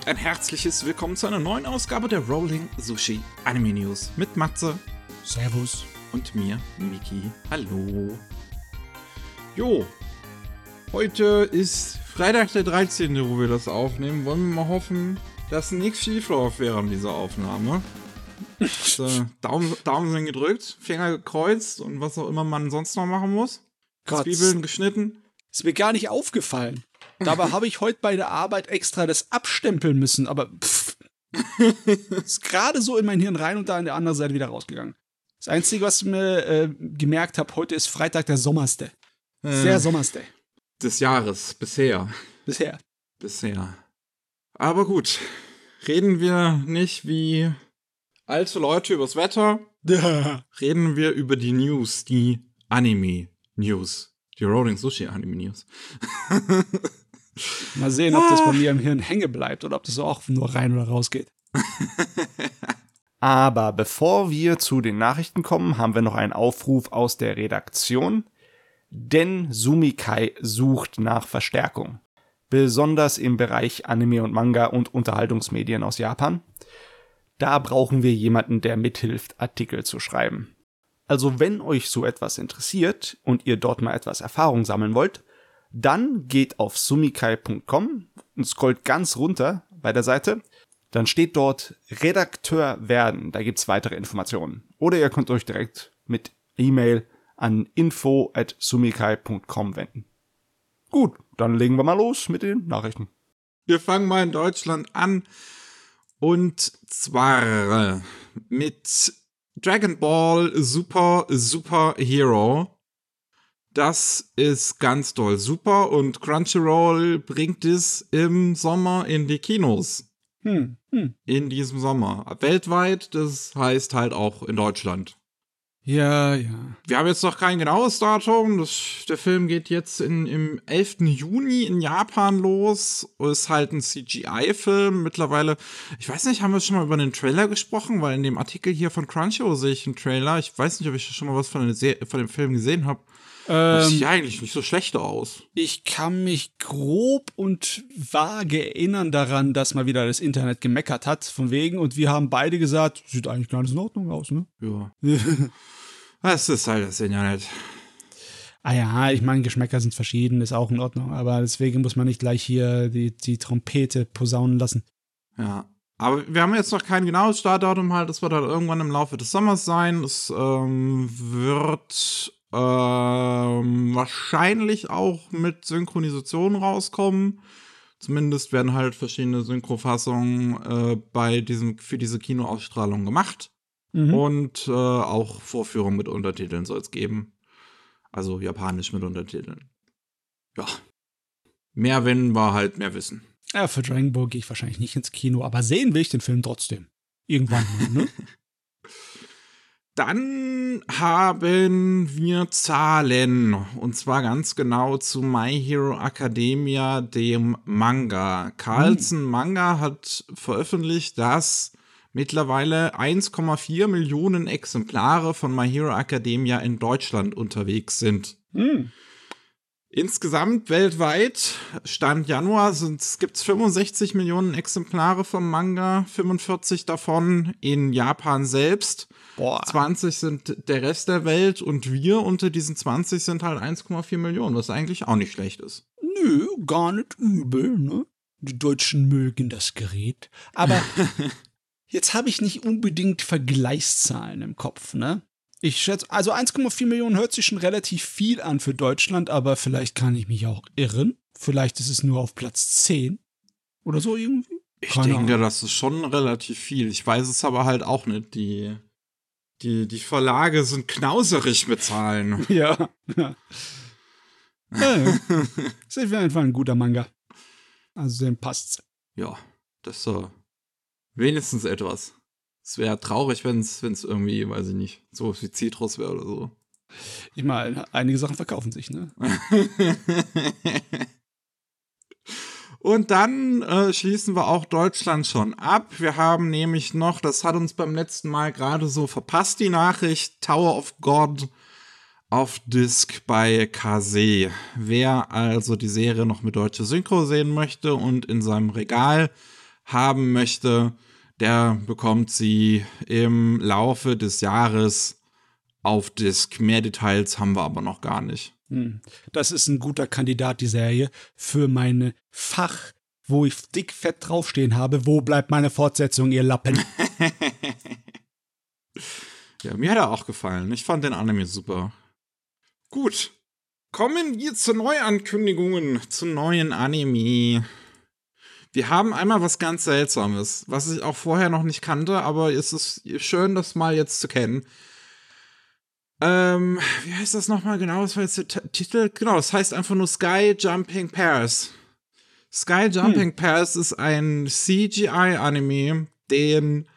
und ein herzliches Willkommen zu einer neuen Ausgabe der Rolling Sushi Anime News mit Matze. Servus. Und mir, Miki. Hallo. Jo, heute ist Freitag der 13., wo wir das aufnehmen. Wollen wir mal hoffen, dass nichts schief läuft während dieser Aufnahme. So, Daumen, Daumen sind gedrückt, Finger gekreuzt und was auch immer man sonst noch machen muss. Gott. Zwiebeln geschnitten. Ist mir gar nicht aufgefallen. Dabei habe ich heute bei der Arbeit extra das abstempeln müssen, aber pff. ist gerade so in mein Hirn rein und da an der anderen Seite wieder rausgegangen. Das Einzige, was ich mir äh, gemerkt habe, heute ist Freitag der Sommerste. Sehr Äh, Sommerste. des Jahres, bisher. Bisher. Bisher. Aber gut, reden wir nicht wie alte Leute übers Wetter, reden wir über die News, die Anime-News. Die Rolling Sushi Anime-News. Mal sehen, ob das bei mir im Hirn hängen bleibt oder ob das auch nur rein oder raus geht. Aber bevor wir zu den Nachrichten kommen, haben wir noch einen Aufruf aus der Redaktion. Denn Sumikai sucht nach Verstärkung. Besonders im Bereich Anime und Manga und Unterhaltungsmedien aus Japan. Da brauchen wir jemanden, der mithilft, Artikel zu schreiben. Also wenn euch so etwas interessiert und ihr dort mal etwas Erfahrung sammeln wollt, dann geht auf sumikai.com und scrollt ganz runter bei der Seite dann steht dort Redakteur werden. Da gibt's weitere Informationen. Oder ihr könnt euch direkt mit E-Mail an info@sumikai.com wenden. Gut, dann legen wir mal los mit den Nachrichten. Wir fangen mal in Deutschland an. Und zwar mit Dragon Ball Super Super Hero. Das ist ganz toll super und Crunchyroll bringt es im Sommer in die Kinos. Hm, hm. in diesem Sommer. Weltweit, das heißt halt auch in Deutschland. Ja, ja. Wir haben jetzt noch kein genaues Datum. Das, der Film geht jetzt in, im 11. Juni in Japan los. Ist halt ein CGI-Film. Mittlerweile, ich weiß nicht, haben wir schon mal über den Trailer gesprochen? Weil in dem Artikel hier von Crunchyroll sehe ich einen Trailer. Ich weiß nicht, ob ich schon mal was von, der Se von dem Film gesehen habe. Das sieht Ähm, ja eigentlich nicht so schlecht aus. ich kann mich grob und vage erinnern daran, dass mal wieder das Internet gemeckert hat, von wegen, und wir haben beide gesagt, sieht eigentlich ganz in Ordnung aus, ne? Ja. Das ist halt das Internet. Ah ja, ich meine, Geschmäcker sind verschieden, ist auch in Ordnung, aber deswegen muss man nicht gleich hier die, die Trompete posaunen lassen. Ja. Aber wir haben jetzt noch kein genaues Startdatum halt. Das wird halt irgendwann im Laufe des Sommers sein. Es ähm, wird ähm, wahrscheinlich auch mit Synchronisation rauskommen. Zumindest werden halt verschiedene Synchrofassungen äh, bei diesem, für diese Kinoausstrahlung gemacht. Mhm. Und äh, auch Vorführungen mit Untertiteln soll es geben. Also japanisch mit Untertiteln. Ja. Mehr wenn war halt mehr Wissen. Ja, für Dragon Ball gehe ich wahrscheinlich nicht ins Kino, aber sehen will ich den Film trotzdem. Irgendwann mal, ne? Dann haben wir Zahlen. Und zwar ganz genau zu My Hero Academia, dem Manga. Carlsen Manga hat veröffentlicht, dass mittlerweile 1,4 Millionen Exemplare von My Hero Academia in Deutschland unterwegs sind. Hm. Insgesamt weltweit, Stand Januar, gibt es 65 Millionen Exemplare vom Manga, 45 davon in Japan selbst. Boah. 20 sind der Rest der Welt und wir unter diesen 20 sind halt 1,4 Millionen, was eigentlich auch nicht schlecht ist. Nö, gar nicht übel, ne? Die Deutschen mögen das Gerät. Aber jetzt habe ich nicht unbedingt Vergleichszahlen im Kopf, ne? Ich schätze, also 1,4 Millionen hört sich schon relativ viel an für Deutschland, aber vielleicht kann ich mich auch irren. Vielleicht ist es nur auf Platz 10 oder so irgendwie. Ich Keine denke, Ahnung. das ist schon relativ viel. Ich weiß es aber halt auch nicht. Die, die, die Verlage sind knauserig mit Zahlen. Ja. ja. ja. Ist auf jeden Fall ein guter Manga. Also dem passt's. Ja, das ist so wenigstens etwas. Es wäre traurig, wenn es irgendwie, weiß ich nicht, so wie Citrus wäre oder so. Ich meine, einige Sachen verkaufen sich, ne? Und dann äh, schließen wir auch Deutschland schon ab. Wir haben nämlich noch, das hat uns beim letzten Mal gerade so verpasst, die Nachricht, Tower of God auf Disc bei Kase. Wer also die Serie noch mit deutscher Synchro sehen möchte und in seinem Regal haben möchte, der bekommt sie im Laufe des Jahres auf Disc. Mehr Details haben wir aber noch gar nicht. Hm. Das ist ein guter Kandidat, die Serie, für meine Fach, wo ich dick fett draufstehen habe. Wo bleibt meine Fortsetzung, ihr Lappen? ja, mir hat er auch gefallen. Ich fand den Anime super. Gut. Kommen wir zu Neuankündigungen, zu neuen Anime. Wir haben einmal was ganz Seltsames, was ich auch vorher noch nicht kannte, aber es ist schön, das mal jetzt zu kennen. Ähm, wie heißt das nochmal genau? Was war jetzt der T Titel? Genau, das heißt einfach nur Sky Jumping Pairs. Sky Jumping hm. Pairs ist ein CGI-Anime, den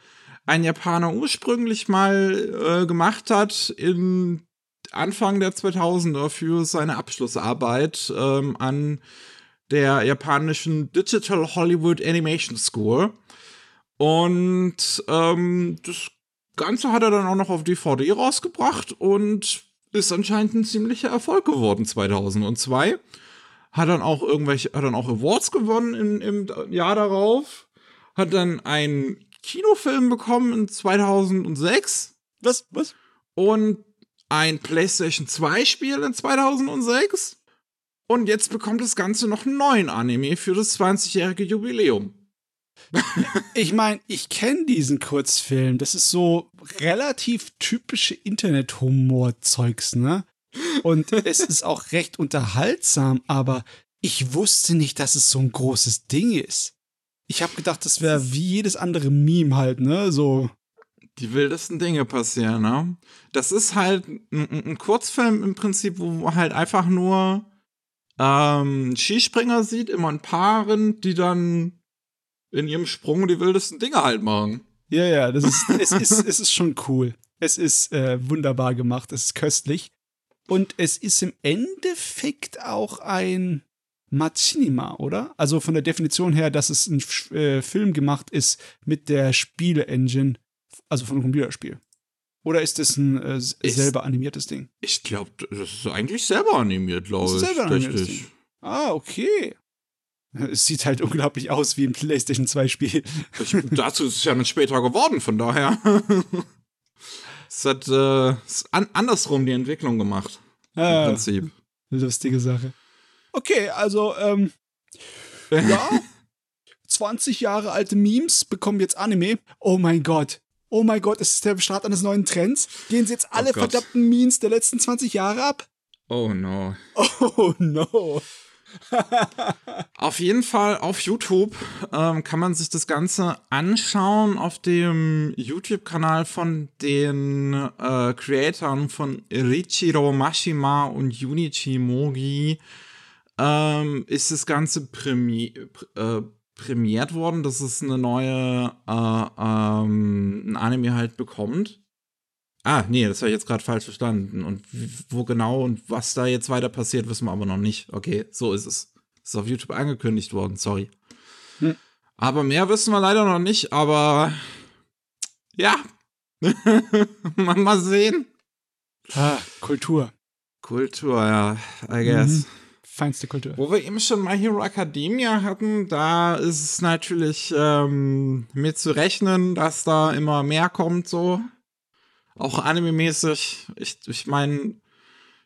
ein Japaner ursprünglich mal äh, gemacht hat in Anfang der 2000er für seine Abschlussarbeit ähm, an der japanischen Digital Hollywood Animation School. Und ähm, das Ganze hat er dann auch noch auf DVD rausgebracht und ist anscheinend ein ziemlicher Erfolg geworden 2002. Hat dann auch irgendwelche, hat dann auch Awards gewonnen in, im Jahr darauf. Hat dann einen Kinofilm bekommen in 2006. Was? Was? Und ein PlayStation 2 Spiel in 2006. Und jetzt bekommt das Ganze noch einen neuen Anime für das 20-jährige Jubiläum. ich meine, ich kenne diesen Kurzfilm. Das ist so relativ typische Internet-Humor-Zeugs, ne? Und es ist auch recht unterhaltsam, aber ich wusste nicht, dass es so ein großes Ding ist. Ich habe gedacht, das wäre wie jedes andere Meme halt, ne? So. Die wildesten Dinge passieren, ne? Das ist halt ein, ein Kurzfilm im Prinzip, wo halt einfach nur ähm, Skispringer sieht, immer in Paaren, die dann in ihrem Sprung die wildesten Dinge halt machen. Ja, ja, das ist, es, ist, es ist schon cool. Es ist äh, wunderbar gemacht, es ist köstlich. Und es ist im Endeffekt auch ein Machinima, oder? Also von der Definition her, dass es ein äh, Film gemacht ist mit der Spiele-Engine, also von einem Computerspiel. Oder ist das ein äh, selber animiertes Ding? Ich glaube, das ist eigentlich selber animiert, glaube ich. Selber animiert. Ah, okay. Es sieht halt unglaublich aus wie ein PlayStation 2 Spiel. Ich, dazu ist es ja dann später geworden, von daher. es hat äh, an, andersrum die Entwicklung gemacht. Ah, Im Prinzip. Lustige Sache. Okay, also, ähm, ja. 20 Jahre alte Memes bekommen jetzt Anime. Oh mein Gott. Oh mein Gott, ist es der Start eines neuen Trends? Gehen sie jetzt alle oh verdammten Memes der letzten 20 Jahre ab? Oh no. Oh no auf jeden Fall auf YouTube ähm, kann man sich das Ganze anschauen auf dem YouTube-Kanal von den äh, Creatoren von Richiro Mashima und Junichi Mogi. Ähm, ist das Ganze prämi äh, prämiert worden, dass es eine neue äh, ähm, ein Anime halt bekommt. Ah, nee, das habe ich jetzt gerade falsch verstanden. Und wo genau und was da jetzt weiter passiert, wissen wir aber noch nicht. Okay, so ist es. Ist auf YouTube angekündigt worden, sorry. Hm. Aber mehr wissen wir leider noch nicht, aber ja. mal, mal sehen. Ah, Kultur. Kultur, ja, I guess. Mhm. Feinste Kultur. Wo wir eben schon My Hero Academia hatten, da ist es natürlich ähm, mit zu rechnen, dass da immer mehr kommt, so. Auch anime-mäßig. Ich, ich meine,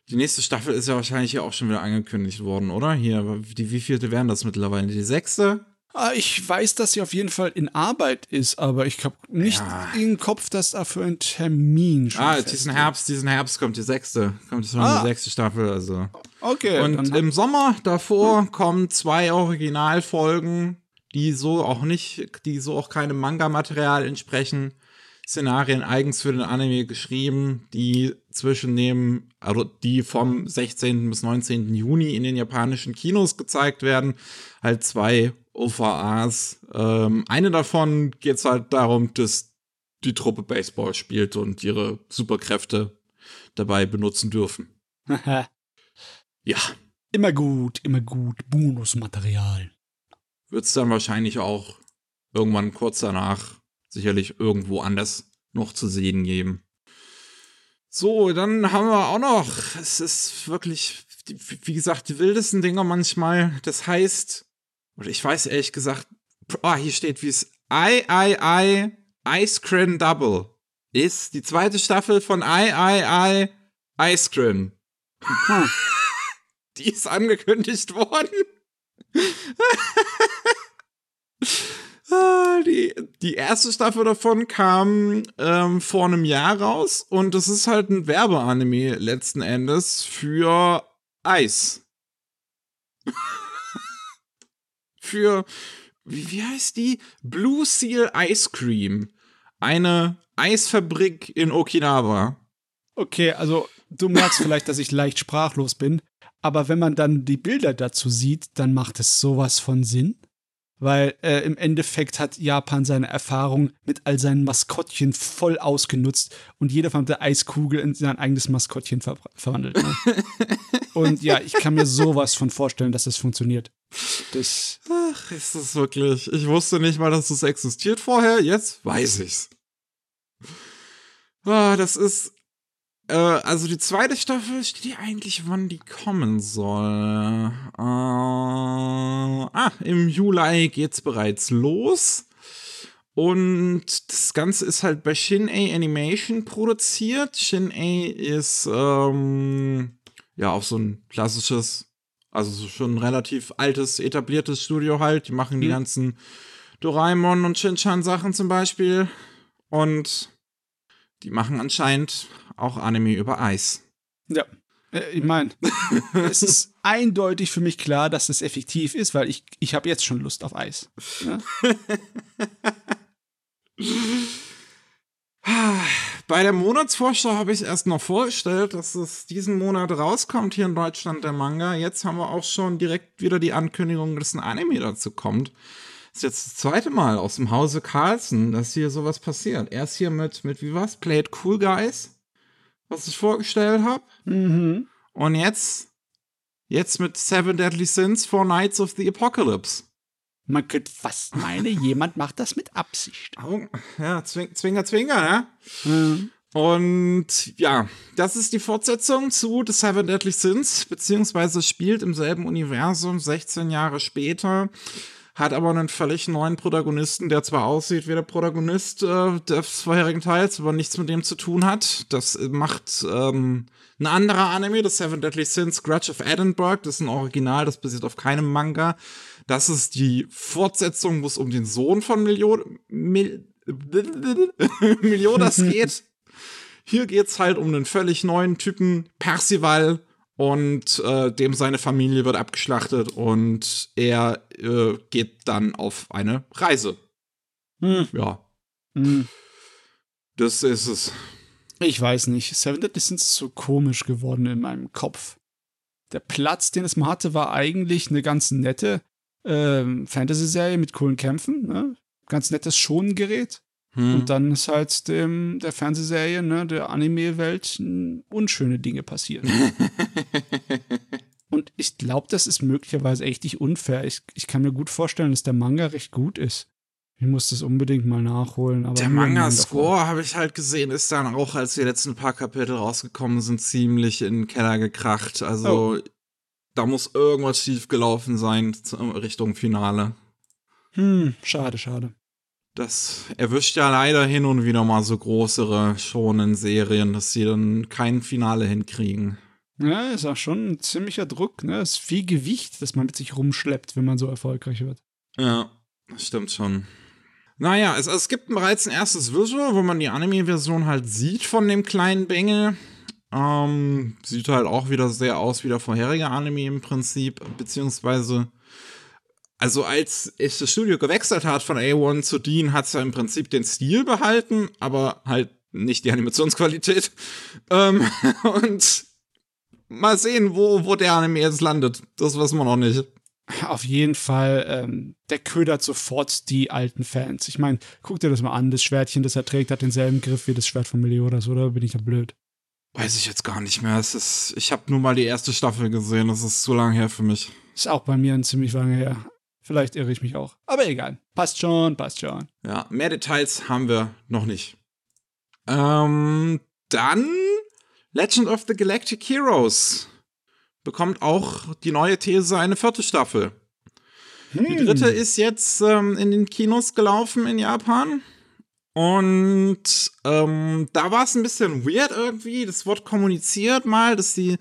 die nächste Staffel ist ja wahrscheinlich ja auch schon wieder angekündigt worden, oder? Hier, die, wie vielte wären das mittlerweile? Die sechste? Ah, ich weiß, dass sie auf jeden Fall in Arbeit ist, aber ich habe nicht ja. im Kopf, dass da für ein Termin schon Ah, diesen Herbst, diesen Herbst kommt die sechste, kommt schon ah. die sechste Staffel, also. Okay. Und im Sommer davor hm. kommen zwei Originalfolgen, die so auch nicht, die so auch keinem Manga-Material entsprechen. Szenarien eigens für den Anime geschrieben, die zwischen dem, also die vom 16. bis 19. Juni in den japanischen Kinos gezeigt werden. Halt zwei OVAs. Ähm, eine davon geht es halt darum, dass die Truppe Baseball spielt und ihre Superkräfte dabei benutzen dürfen. ja. Immer gut, immer gut. Bonusmaterial. Wird es dann wahrscheinlich auch irgendwann kurz danach sicherlich irgendwo anders noch zu sehen geben. So, dann haben wir auch noch, es ist wirklich, wie gesagt, die wildesten Dinger manchmal. Das heißt, oder ich weiß ehrlich gesagt oh, hier steht, wie es I, I, I, Ice Cream Double ist die zweite Staffel von I, I, I, Ice Cream. die ist angekündigt worden. Ah, die, die erste Staffel davon kam ähm, vor einem Jahr raus und es ist halt ein Werbeanime letzten Endes für Eis. für, wie, wie heißt die? Blue Seal Ice Cream. Eine Eisfabrik in Okinawa. Okay, also du merkst vielleicht, dass ich leicht sprachlos bin, aber wenn man dann die Bilder dazu sieht, dann macht es sowas von Sinn weil äh, im Endeffekt hat Japan seine Erfahrung mit all seinen Maskottchen voll ausgenutzt und jeder verdammte Eiskugel in sein eigenes Maskottchen ver verwandelt. Ne? und ja, ich kann mir sowas von vorstellen, dass das funktioniert. Das Ach, ist das wirklich. Ich wusste nicht mal, dass das existiert vorher. Jetzt weiß ich's. Ah, das ist äh, also die zweite Staffel steht hier eigentlich, wann die kommen soll. Äh, ah, im Juli geht's bereits los. Und das Ganze ist halt bei Shin-A Animation produziert. Shin-A ist ähm, ja auch so ein klassisches, also schon ein relativ altes, etabliertes Studio halt. Die machen die Mhm. ganzen Doraemon und Shin-Chan Sachen zum Beispiel. Und die machen anscheinend auch Anime über Eis. Ja. Äh, Ich meine, es ist eindeutig für mich klar, dass es effektiv ist, weil ich, ich habe jetzt schon Lust auf Eis. Ja? Bei der Monatsvorschau habe ich erst noch vorgestellt, dass es diesen Monat rauskommt hier in Deutschland, der Manga. Jetzt haben wir auch schon direkt wieder die Ankündigung, dass ein Anime dazu kommt. Das ist jetzt das zweite Mal aus dem Hause Carlsen, dass hier sowas passiert. Erst hier mit, mit wie war's? Play it Cool Guys, was ich vorgestellt habe. Mhm. Und jetzt, jetzt mit Seven Deadly Sins, Four Nights of the Apocalypse. Man könnte fast meinen, jemand macht das mit Absicht. Oh, ja, zwing, Zwinger, Zwinger, ne? Mhm. Und ja, das ist die Fortsetzung zu The Seven Deadly Sins, beziehungsweise spielt im selben Universum 16 Jahre später, hat aber einen völlig neuen Protagonisten, der zwar aussieht wie der Protagonist äh, des vorherigen Teils, aber nichts mit dem zu tun hat. Das macht ähm, ein anderer Anime, The Seven Deadly Sins, Grudge of Edinburgh. Das ist ein Original, das basiert auf keinem Manga. Das ist die Fortsetzung, wo es um den Sohn von Million, Mil, Meliodas geht. Hier geht's halt um einen völlig neuen Typen, Percival, und äh, dem seine Familie wird abgeschlachtet und er äh, geht dann auf eine Reise. Hm. Ja, Hm. das ist es. Ich weiß nicht. Seven Deadly Sins ist so komisch geworden in meinem Kopf. Der Platz, den es mal hatte, war eigentlich eine ganz nette ähm, Fantasy-Serie mit coolen Kämpfen. Ne? Ganz nettes Schonengerät. Hm. Und dann ist halt dem, der Fernsehserie, ne, der Anime-Welt unschöne Dinge passiert. Und ich glaube, das ist möglicherweise echt nicht unfair. Ich, ich kann mir gut vorstellen, dass der Manga recht gut ist. Ich muss das unbedingt mal nachholen. Aber Der Manga-Score, habe ich halt gesehen, ist dann auch, als die letzten paar Kapitel rausgekommen sind, ziemlich in den Keller gekracht. Also, da muss irgendwas schief gelaufen sein Richtung Finale. Hm, schade, schade. Das erwischt ja leider hin und wieder mal so größere schonen Serien, dass sie dann kein Finale hinkriegen. Ja, ist auch schon ein ziemlicher Druck, ne? Ist viel Gewicht, das man mit sich rumschleppt, wenn man so erfolgreich wird. Ja, das stimmt schon. Naja, es, es gibt bereits ein erstes Visual, wo man die Anime-Version halt sieht von dem kleinen Bengel. Ähm, sieht halt auch wieder sehr aus wie der vorherige Anime im Prinzip, beziehungsweise, also als es das Studio gewechselt hat von A1 zu Dean, hat es ja im Prinzip den Stil behalten, aber halt nicht die Animationsqualität. Ähm, und mal sehen, wo, wo der Anime jetzt landet. Das wissen wir noch nicht. Auf jeden Fall, ähm, der ködert sofort die alten Fans. Ich meine, guck dir das mal an, das Schwertchen, das er trägt, hat denselben Griff wie das Schwert von Meliodas, oder? Bin ich da blöd? Weiß ich jetzt gar nicht mehr. Es ist, ich habe nur mal die erste Staffel gesehen. Das ist zu lang her für mich. Ist auch bei mir ein ziemlich lange her. Vielleicht irre ich mich auch. Aber egal. Passt schon, passt schon. Ja, mehr Details haben wir noch nicht. Ähm, dann Legend of the Galactic Heroes bekommt auch die neue These eine vierte Staffel. Die dritte ist jetzt ähm, in den Kinos gelaufen in Japan. Und ähm, da war es ein bisschen weird irgendwie. Das wird kommuniziert mal, dass die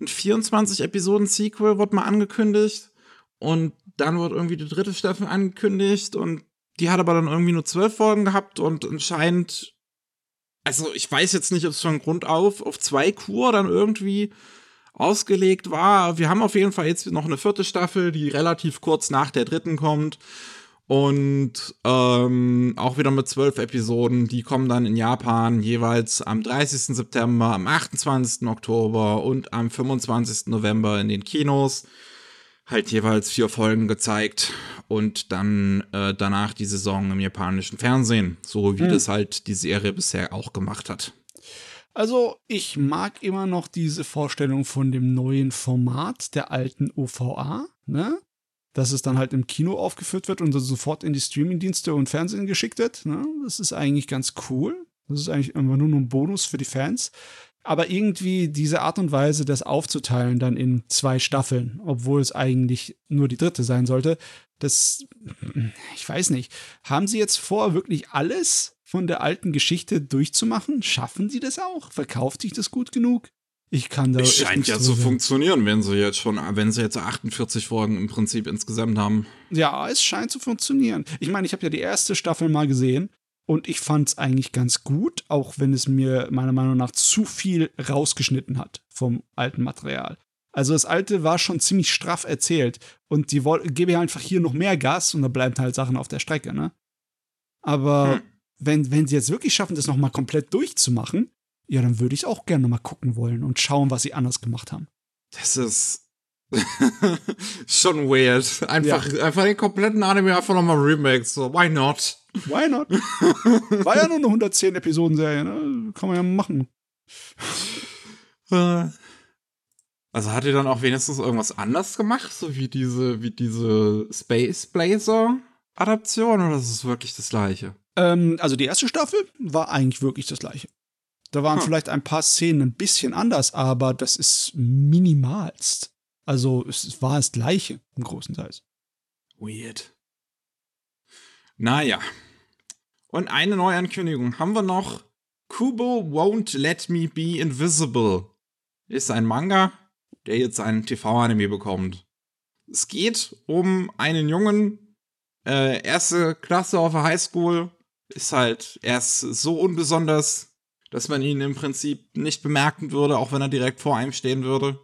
ein 24 Episoden Sequel wird mal angekündigt und dann wird irgendwie die dritte Staffel angekündigt und die hat aber dann irgendwie nur zwölf Folgen gehabt und anscheinend, also ich weiß jetzt nicht, ob es von Grund auf auf zwei Kur dann irgendwie ausgelegt war. Wir haben auf jeden Fall jetzt noch eine vierte Staffel, die relativ kurz nach der dritten kommt. Und ähm, auch wieder mit zwölf Episoden, die kommen dann in Japan jeweils am 30. September, am 28. Oktober und am 25. November in den Kinos. Halt jeweils vier Folgen gezeigt und dann äh, danach die Saison im japanischen Fernsehen, so wie hm. das halt die Serie bisher auch gemacht hat. Also ich mag immer noch diese Vorstellung von dem neuen Format der alten OVA, ne? dass es dann halt im Kino aufgeführt wird und dann sofort in die Streamingdienste und Fernsehen geschickt wird. Ne? Das ist eigentlich ganz cool. Das ist eigentlich immer nur ein Bonus für die Fans. Aber irgendwie diese Art und Weise, das aufzuteilen dann in zwei Staffeln, obwohl es eigentlich nur die dritte sein sollte, das, ich weiß nicht. Haben Sie jetzt vor, wirklich alles von der alten Geschichte durchzumachen? Schaffen Sie das auch? Verkauft sich das gut genug? Ich kann da. Es scheint ja zu so funktionieren, wenn sie jetzt schon, wenn sie jetzt 48 Folgen im Prinzip insgesamt haben. Ja, es scheint zu funktionieren. Ich meine, ich habe ja die erste Staffel mal gesehen und ich fand es eigentlich ganz gut, auch wenn es mir meiner Meinung nach zu viel rausgeschnitten hat vom alten Material. Also das alte war schon ziemlich straff erzählt und die gebe ja einfach hier noch mehr Gas und da bleiben halt Sachen auf der Strecke, ne? Aber hm. wenn, wenn sie jetzt wirklich schaffen, das nochmal komplett durchzumachen, ja, dann würde ich auch gerne nochmal gucken wollen und schauen, was sie anders gemacht haben. Das ist schon weird. Einfach, ja. einfach den kompletten Anime einfach nochmal remake. So, why not? Why not? War ja nur eine 110 Episoden-Serie, ne? Kann man ja machen. Äh. Also hat ihr dann auch wenigstens irgendwas anders gemacht, so wie diese, wie diese Space Blazer Adaption, oder ist es wirklich das gleiche? Ähm, also die erste Staffel war eigentlich wirklich das gleiche. Da waren hm. vielleicht ein paar Szenen ein bisschen anders, aber das ist minimalst. Also es war das gleiche im großen Teil. Weird. Naja. Und eine Neuankündigung haben wir noch. Kubo Won't Let Me Be Invisible. Ist ein Manga, der jetzt einen TV-Anime bekommt. Es geht um einen Jungen, äh, erste Klasse auf der Highschool, ist halt, er ist so unbesonders, dass man ihn im Prinzip nicht bemerken würde, auch wenn er direkt vor einem stehen würde.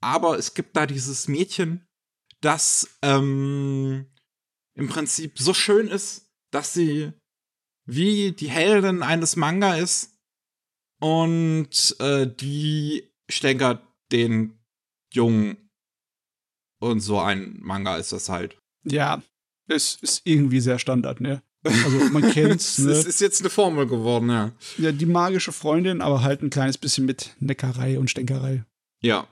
Aber es gibt da dieses Mädchen, das ähm, im Prinzip so schön ist, dass sie wie die Heldin eines Manga ist und äh, die stänkert den Jungen und so ein Manga ist das halt. Ja, es ist irgendwie sehr Standard, ne? Also man kennt's. ne? Es ist jetzt eine Formel geworden, ja. Ja, die magische Freundin, aber halt ein kleines bisschen mit Neckerei und Stänkerei. Ja.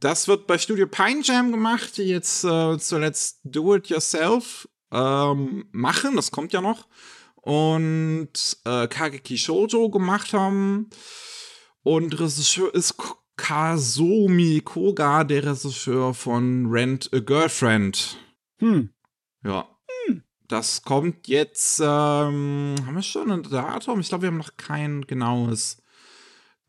Das wird bei Studio Pine Jam gemacht, die jetzt äh, zuletzt Do It Yourself ähm, machen, das kommt ja noch. Und äh, Kageki Shoujo gemacht haben. Und Regisseur ist Kazumi Koga, der Regisseur von Rent a Girlfriend. Hm. Ja. Das kommt jetzt, ähm, haben wir schon ein Datum? Ich glaube, wir haben noch kein genaues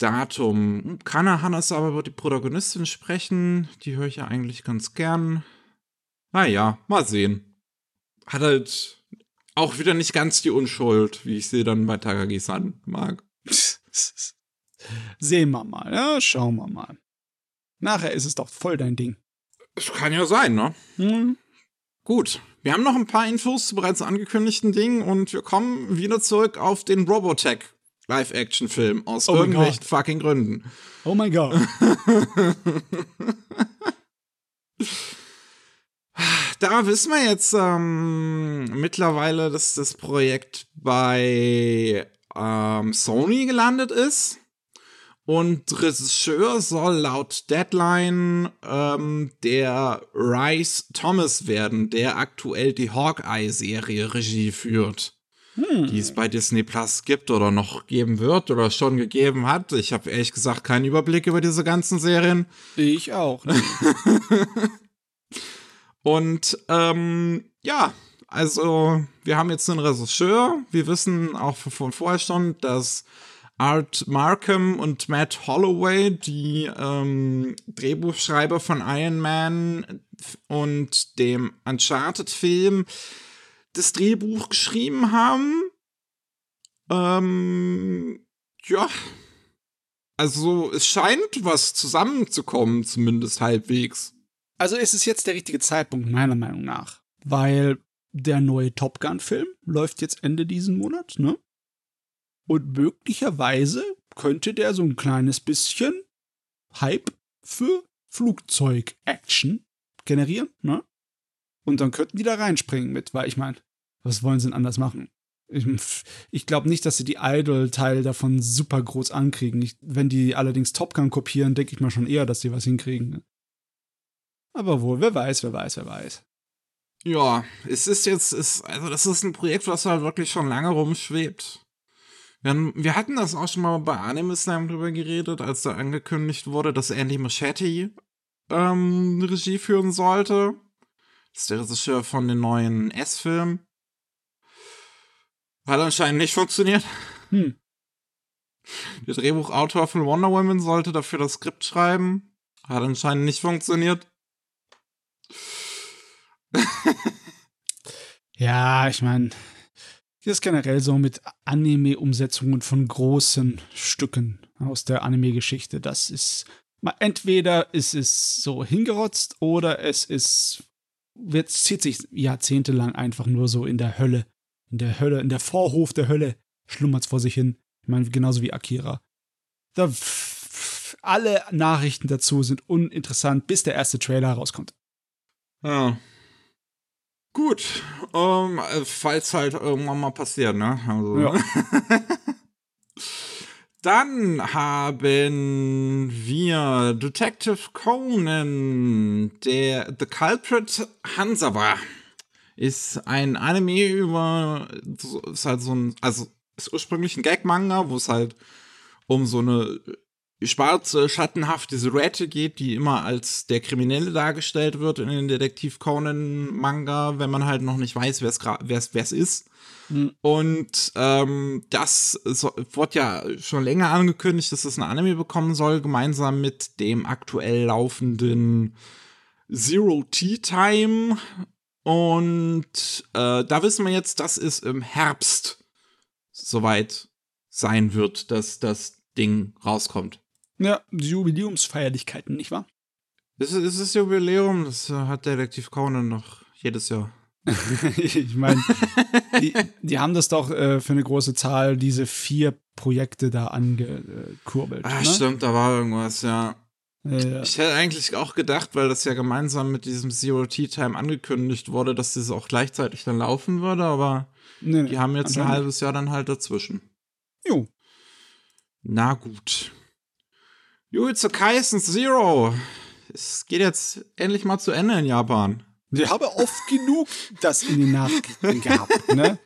Datum. Kana Hannes aber über die Protagonistin sprechen. Die höre ich ja eigentlich ganz gern. Naja, mal sehen. Hat halt auch wieder nicht ganz die Unschuld, wie ich sie dann bei Takagi-san mag. Sehen wir mal, ja, schauen wir mal. Nachher ist es doch voll dein Ding. Es kann ja sein, ne? Mhm. Gut, wir haben noch ein paar Infos zu bereits angekündigten Dingen und wir kommen wieder zurück auf den Robotech Live-Action-Film aus oh irgendwelchen fucking Gründen. Oh mein Gott. da wissen wir jetzt ähm, mittlerweile, dass das Projekt bei ähm, Sony gelandet ist. Und Regisseur soll laut Deadline ähm, der Rice Thomas werden, der aktuell die Hawkeye-Serie Regie führt. Hm. Die es bei Disney Plus gibt oder noch geben wird oder schon gegeben hat. Ich habe ehrlich gesagt keinen Überblick über diese ganzen Serien. Ich auch. Und ähm, ja, also wir haben jetzt einen Regisseur. Wir wissen auch von vorher schon, dass Art Markham und Matt Holloway, die ähm, Drehbuchschreiber von Iron Man und dem Uncharted-Film, das Drehbuch geschrieben haben. Ähm, ja. Also es scheint was zusammenzukommen, zumindest halbwegs. Also ist es jetzt der richtige Zeitpunkt, meiner Meinung nach. Weil der neue Top Gun-Film läuft jetzt Ende diesen Monat, ne? Und möglicherweise könnte der so ein kleines bisschen Hype für Flugzeug-Action generieren, ne? Und dann könnten die da reinspringen mit, weil ich meine, was wollen sie denn anders machen? Ich, ich glaube nicht, dass sie die Idol-Teile davon super groß ankriegen. Ich, wenn die allerdings Top Gun kopieren, denke ich mal schon eher, dass die was hinkriegen. Ne? Aber wohl, wer weiß, wer weiß, wer weiß. Ja, es ist jetzt, ist, also das ist ein Projekt, was halt wirklich schon lange rumschwebt. Wir, wir hatten das auch schon mal bei Anime Slam drüber geredet, als da angekündigt wurde, dass Andy Machete ähm, Regie führen sollte. Das ist der Regisseur von den neuen S-Filmen. Hat anscheinend nicht funktioniert. Hm. Der Drehbuchautor von Wonder Woman sollte dafür das Skript schreiben. Hat anscheinend nicht funktioniert. ja, ich meine, das ist generell so mit Anime-Umsetzungen von großen Stücken aus der Anime-Geschichte. Das ist entweder ist es so hingerotzt oder es ist wird zieht sich jahrzehntelang einfach nur so in der Hölle, in der Hölle, in der Vorhof der Hölle schlummert es vor sich hin. Ich meine genauso wie Akira. Da alle Nachrichten dazu sind uninteressant, bis der erste Trailer rauskommt. Ja. Gut, um, ähm, falls halt irgendwann mal passiert, ne? Also. Ja. Dann haben wir Detective Conan, der The Culprit Hansawa. Ist ein Anime über, ist halt so ein, also ist ursprünglich ein Gag-Manga, wo es halt um so eine schwarze, schattenhafte Silhouette geht, die immer als der Kriminelle dargestellt wird in den Detektiv Conan Manga, wenn man halt noch nicht weiß, wer es ist. Mhm. Und ähm, das so, wurde ja schon länger angekündigt, dass es ein Anime bekommen soll, gemeinsam mit dem aktuell laufenden Zero Tea Time. Und äh, da wissen wir jetzt, dass es im Herbst soweit sein wird, dass das Ding rauskommt. Ja, die Jubiläumsfeierlichkeiten, nicht wahr? Das ist, das ist Jubiläum, das hat Detektiv Conan noch jedes Jahr. ich meine, die, die, haben das doch äh, für eine große Zahl, diese vier Projekte da angekurbelt. Ah, ne? stimmt, da war irgendwas, ja. ja. Ich hätte eigentlich auch gedacht, weil das ja gemeinsam mit diesem Zero Tea Time angekündigt wurde, dass das auch gleichzeitig dann laufen würde, aber nee, die haben jetzt ein halbes Jahr dann halt dazwischen. Jo. Na gut. Jujutsu Kaisen Zero. Es geht jetzt endlich mal zu Ende in Japan. Ich habe oft genug das in den Nachrichten gehabt, ne?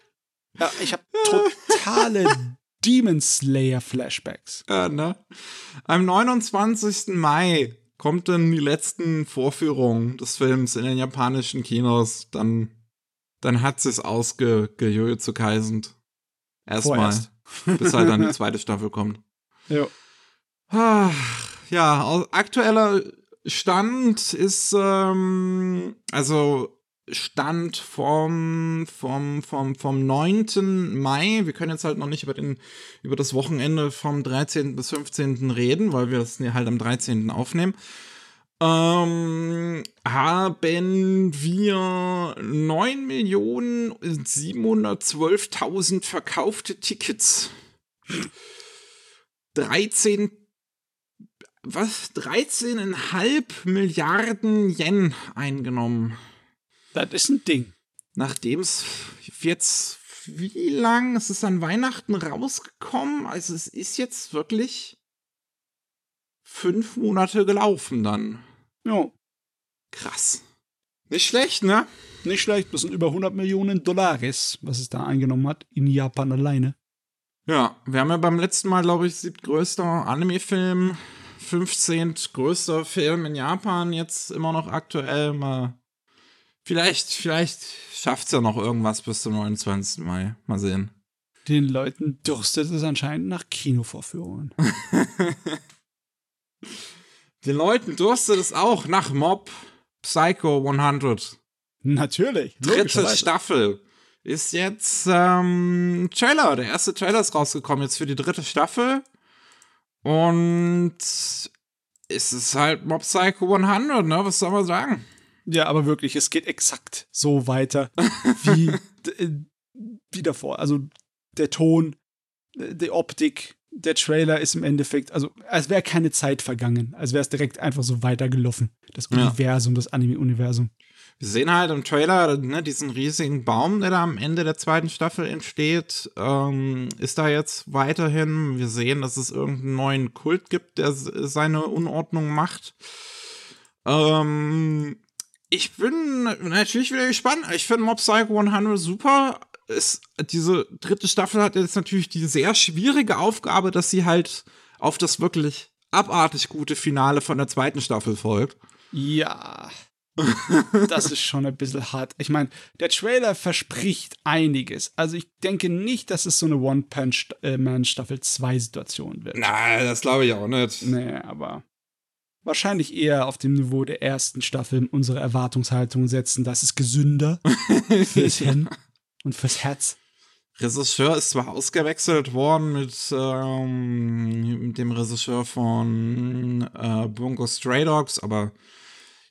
Ja, ich habe totale Demon Slayer Flashbacks. Ja, ne? Am 29. Mai kommt dann die letzten Vorführungen des Films in den japanischen Kinos. Dann, dann hat es ausgejujutsu kaisend. Erstmal. Bis halt dann die zweite Staffel kommt. Ja. Ja, aktueller Stand ist, ähm, also Stand vom, vom, vom, vom 9. Mai. Wir können jetzt halt noch nicht über, den, über das Wochenende vom 13. bis 15. reden, weil wir das halt am 13. aufnehmen. Ähm, haben wir 9.712.000 verkaufte Tickets. 13 was 13,5 Milliarden Yen eingenommen. Das ist ein Ding. Nachdem es jetzt wie lang? Es ist an Weihnachten rausgekommen. Also es ist jetzt wirklich fünf Monate gelaufen dann. Ja. Krass. Nicht schlecht, ne? Nicht schlecht. Das sind über 100 Millionen Dollars, was es da eingenommen hat in Japan alleine. Ja, wir haben ja beim letzten Mal, glaube ich, siebtgrößter Anime-Film 15. größter Film in Japan, jetzt immer noch aktuell. Mal Vielleicht, vielleicht schafft's ja noch irgendwas bis zum 29. Mai. Mal sehen. Den Leuten dürstet es anscheinend nach Kinovorführungen. Den Leuten durstet es auch nach Mob Psycho 100. Natürlich. Dritte. Staffel ist jetzt ähm, Trailer. Der erste Trailer ist rausgekommen jetzt für die dritte Staffel. Und es ist halt Mob Psycho 100, ne? Was soll man sagen? Ja, aber wirklich, es geht exakt so weiter wie, äh, wie davor. Also der Ton, äh, die Optik, der Trailer ist im Endeffekt, also als wäre keine Zeit vergangen, als wäre es direkt einfach so weitergelaufen. Das Ja. Universum, das Anime-Universum. Wir sehen halt im Trailer ne, diesen riesigen Baum, der da am Ende der zweiten Staffel entsteht. Ähm, ist da jetzt weiterhin. Wir sehen, dass es irgendeinen neuen Kult gibt, der seine Unordnung macht. Ähm, ich bin natürlich wieder gespannt. Ich finde Mob Psycho 100 super. Es, diese dritte Staffel hat jetzt natürlich die sehr schwierige Aufgabe, dass sie halt auf das wirklich abartig gute Finale von der zweiten Staffel folgt. Ja. Das ist schon ein bisschen hart. Ich meine, der Trailer verspricht einiges. Also ich denke nicht, dass es so eine One-Punch-Man-Staffel 2-Situation wird. Na, das glaube ich auch nicht. Nee, aber wahrscheinlich eher auf dem Niveau der ersten Staffel unsere Erwartungshaltung setzen. Das ist gesünder fürs Hirn und fürs Herz. Regisseur ist zwar ausgewechselt worden mit, ähm, mit dem Regisseur von äh, Bungo Stray Dogs, aber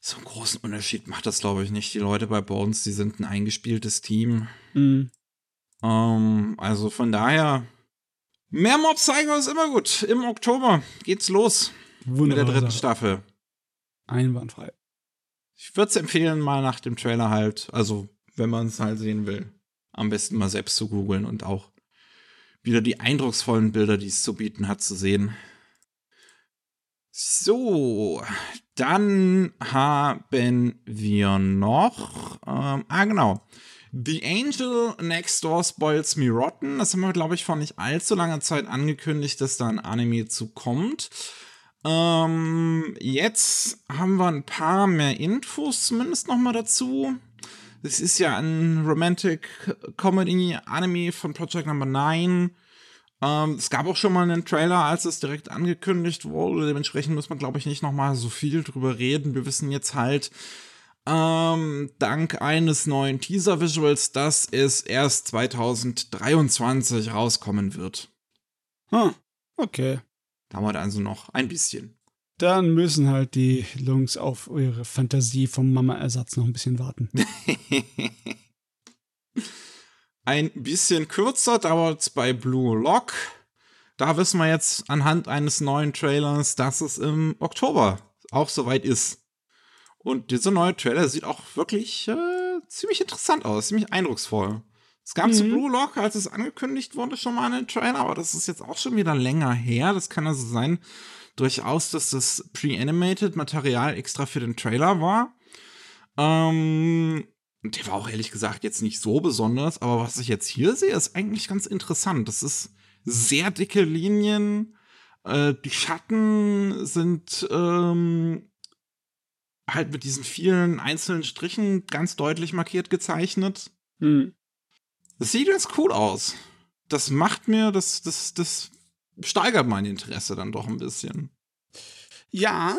so einen großen Unterschied macht das, glaube ich, nicht. Die Leute bei Bones, die sind ein eingespieltes Team. Mhm. Ähm, also von daher, mehr Mob Psycho ist immer gut. Im Oktober geht's los mit der Wunderbar. dritten Staffel. Einwandfrei. Ich würde es empfehlen, mal nach dem Trailer halt, also wenn man es halt sehen will, am besten mal selbst zu googeln und auch wieder die eindrucksvollen Bilder, die es zu bieten hat, zu sehen. So, dann haben wir noch, ähm, ah genau, The Angel Next Door Spoils Me Rotten. Das haben wir, glaube ich, vor nicht allzu langer Zeit angekündigt, dass da ein Anime zu kommt. Ähm, jetzt haben wir ein paar mehr Infos zumindest noch mal dazu. Es ist ja ein Romantic Comedy Anime von Project Number 9. Ähm, es gab auch schon mal einen Trailer, als es direkt angekündigt wurde. Dementsprechend muss man, glaube ich, nicht noch mal so viel drüber reden. Wir wissen jetzt halt, ähm, dank eines neuen Teaser-Visuals, dass es erst 2023 rauskommen wird. Hm. Okay. Dauert also noch ein bisschen. Dann müssen halt die Lungs auf ihre Fantasie vom Mama-Ersatz noch ein bisschen warten. ein bisschen kürzer dauert es bei Blue Lock. Da wissen wir jetzt anhand eines neuen Trailers, dass es im Oktober auch soweit ist. Und dieser neue Trailer sieht auch wirklich äh, ziemlich interessant aus, ziemlich eindrucksvoll. Es gab zu Mhm. Blue Lock, als es angekündigt wurde, schon mal einen Trailer, aber das ist jetzt auch schon wieder länger her. Das kann also sein, durchaus, dass das pre-animated Material extra für den Trailer war. Ähm, der war auch ehrlich gesagt jetzt nicht so besonders, aber was ich jetzt hier sehe, ist eigentlich ganz interessant. Das ist sehr dicke Linien. Äh, die Schatten sind ähm, halt mit diesen vielen einzelnen Strichen ganz deutlich markiert gezeichnet. Hm. Das sieht ganz cool aus. Das macht mir, das, das, das steigert mein Interesse dann doch ein bisschen. Ja,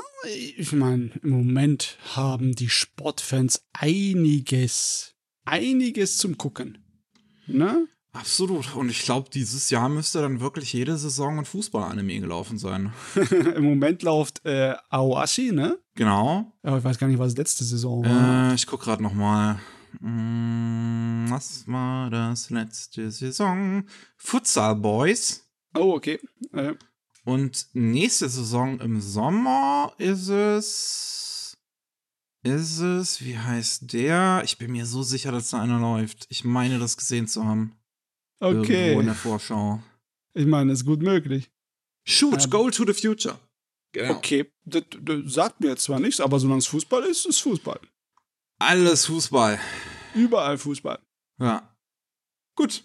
ich meine, im Moment haben die Sportfans einiges, einiges zum Gucken. Ne? Absolut. Und ich glaube, dieses Jahr müsste dann wirklich jede Saison ein Fußball-Anime gelaufen sein. Im Moment läuft äh, Aoashi, ne? Genau. Aber ich weiß gar nicht, was letzte Saison war. Äh, ich guck gerade noch mal. Mm, Was war das letzte Saison? Futsal Boys. Oh, okay. Äh, Und nächste Saison im Sommer ist es. Ist es, wie heißt der? Ich bin mir so sicher, dass da einer läuft. Ich meine, das gesehen zu haben. Irgendwo in okay. der Vorschau. Ich meine, ist gut möglich. Shoot, Ähm, Goal to the Future. Genau. Okay, das, das sagt mir jetzt zwar nichts, aber solange es Fußball ist, ist Fußball. Alles Fußball. Überall Fußball. Ja. Gut.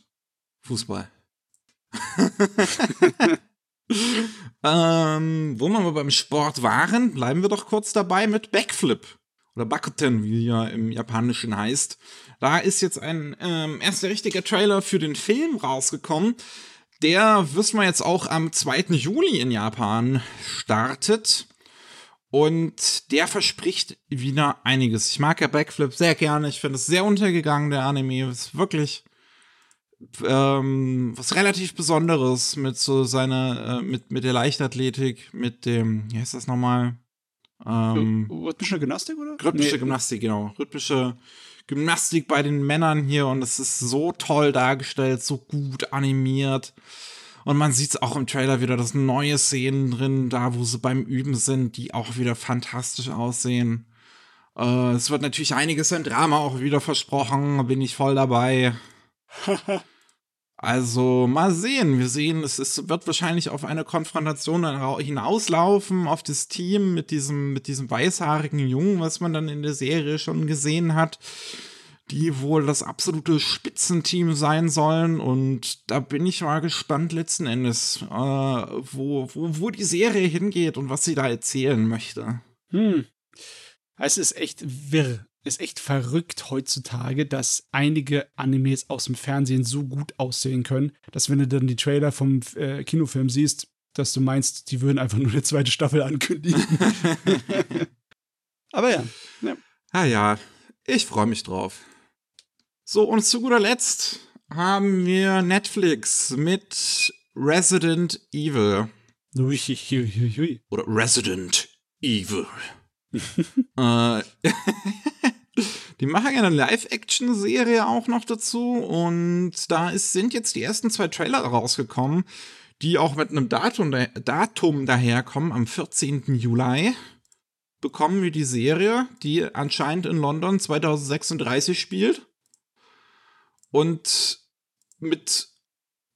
Fußball. ähm, wo wir beim Sport waren, bleiben wir doch kurz dabei mit Backflip. oder Bakuten, wie er im Japanischen heißt. Da ist jetzt ein ähm, erster richtiger Trailer für den Film rausgekommen. Der wissen wir jetzt auch am 2. Juli in Japan startet. Und der verspricht wieder einiges. Ich mag ja Backflip sehr gerne. Ich finde es sehr untergegangen, der Anime. Ist wirklich ähm, was relativ Besonderes mit so seiner, äh, mit, mit der Leichtathletik, mit dem, wie heißt das nochmal? Ähm, Rhythmische Gymnastik, oder? Rhythmische nee. Gymnastik, genau. Rhythmische Gymnastik bei den Männern hier und es ist so toll dargestellt, so gut animiert. Und man sieht es auch im Trailer wieder, das neue Szenen drin, da wo sie beim Üben sind, die auch wieder fantastisch aussehen. Äh, es wird natürlich einiges an Drama auch wieder versprochen, bin ich voll dabei. also mal sehen, wir sehen, es ist, wird wahrscheinlich auf eine Konfrontation hinauslaufen, auf das Team mit diesem, mit diesem weißhaarigen Jungen, was man dann in der Serie schon gesehen hat die wohl das absolute Spitzenteam sein sollen. Und da bin ich mal gespannt letzten Endes, äh, wo, wo, wo die Serie hingeht und was sie da erzählen möchte. Hm. Es ist echt wirr. Es ist echt verrückt heutzutage, dass einige Animes aus dem Fernsehen so gut aussehen können, dass wenn du dann die Trailer vom äh, Kinofilm siehst, dass du meinst, die würden einfach nur eine zweite Staffel ankündigen. Aber ja. Ja, ah ja ich freue mich drauf. So, und zu guter Letzt haben wir Netflix mit Resident Evil. Oder Resident Evil. Äh, die machen ja eine Live-Action-Serie auch noch dazu und da ist, sind jetzt die ersten zwei Trailer rausgekommen, die auch mit einem Datum, Datum daherkommen. Am 14. Juli bekommen wir die Serie, die anscheinend in London 2036 spielt und mit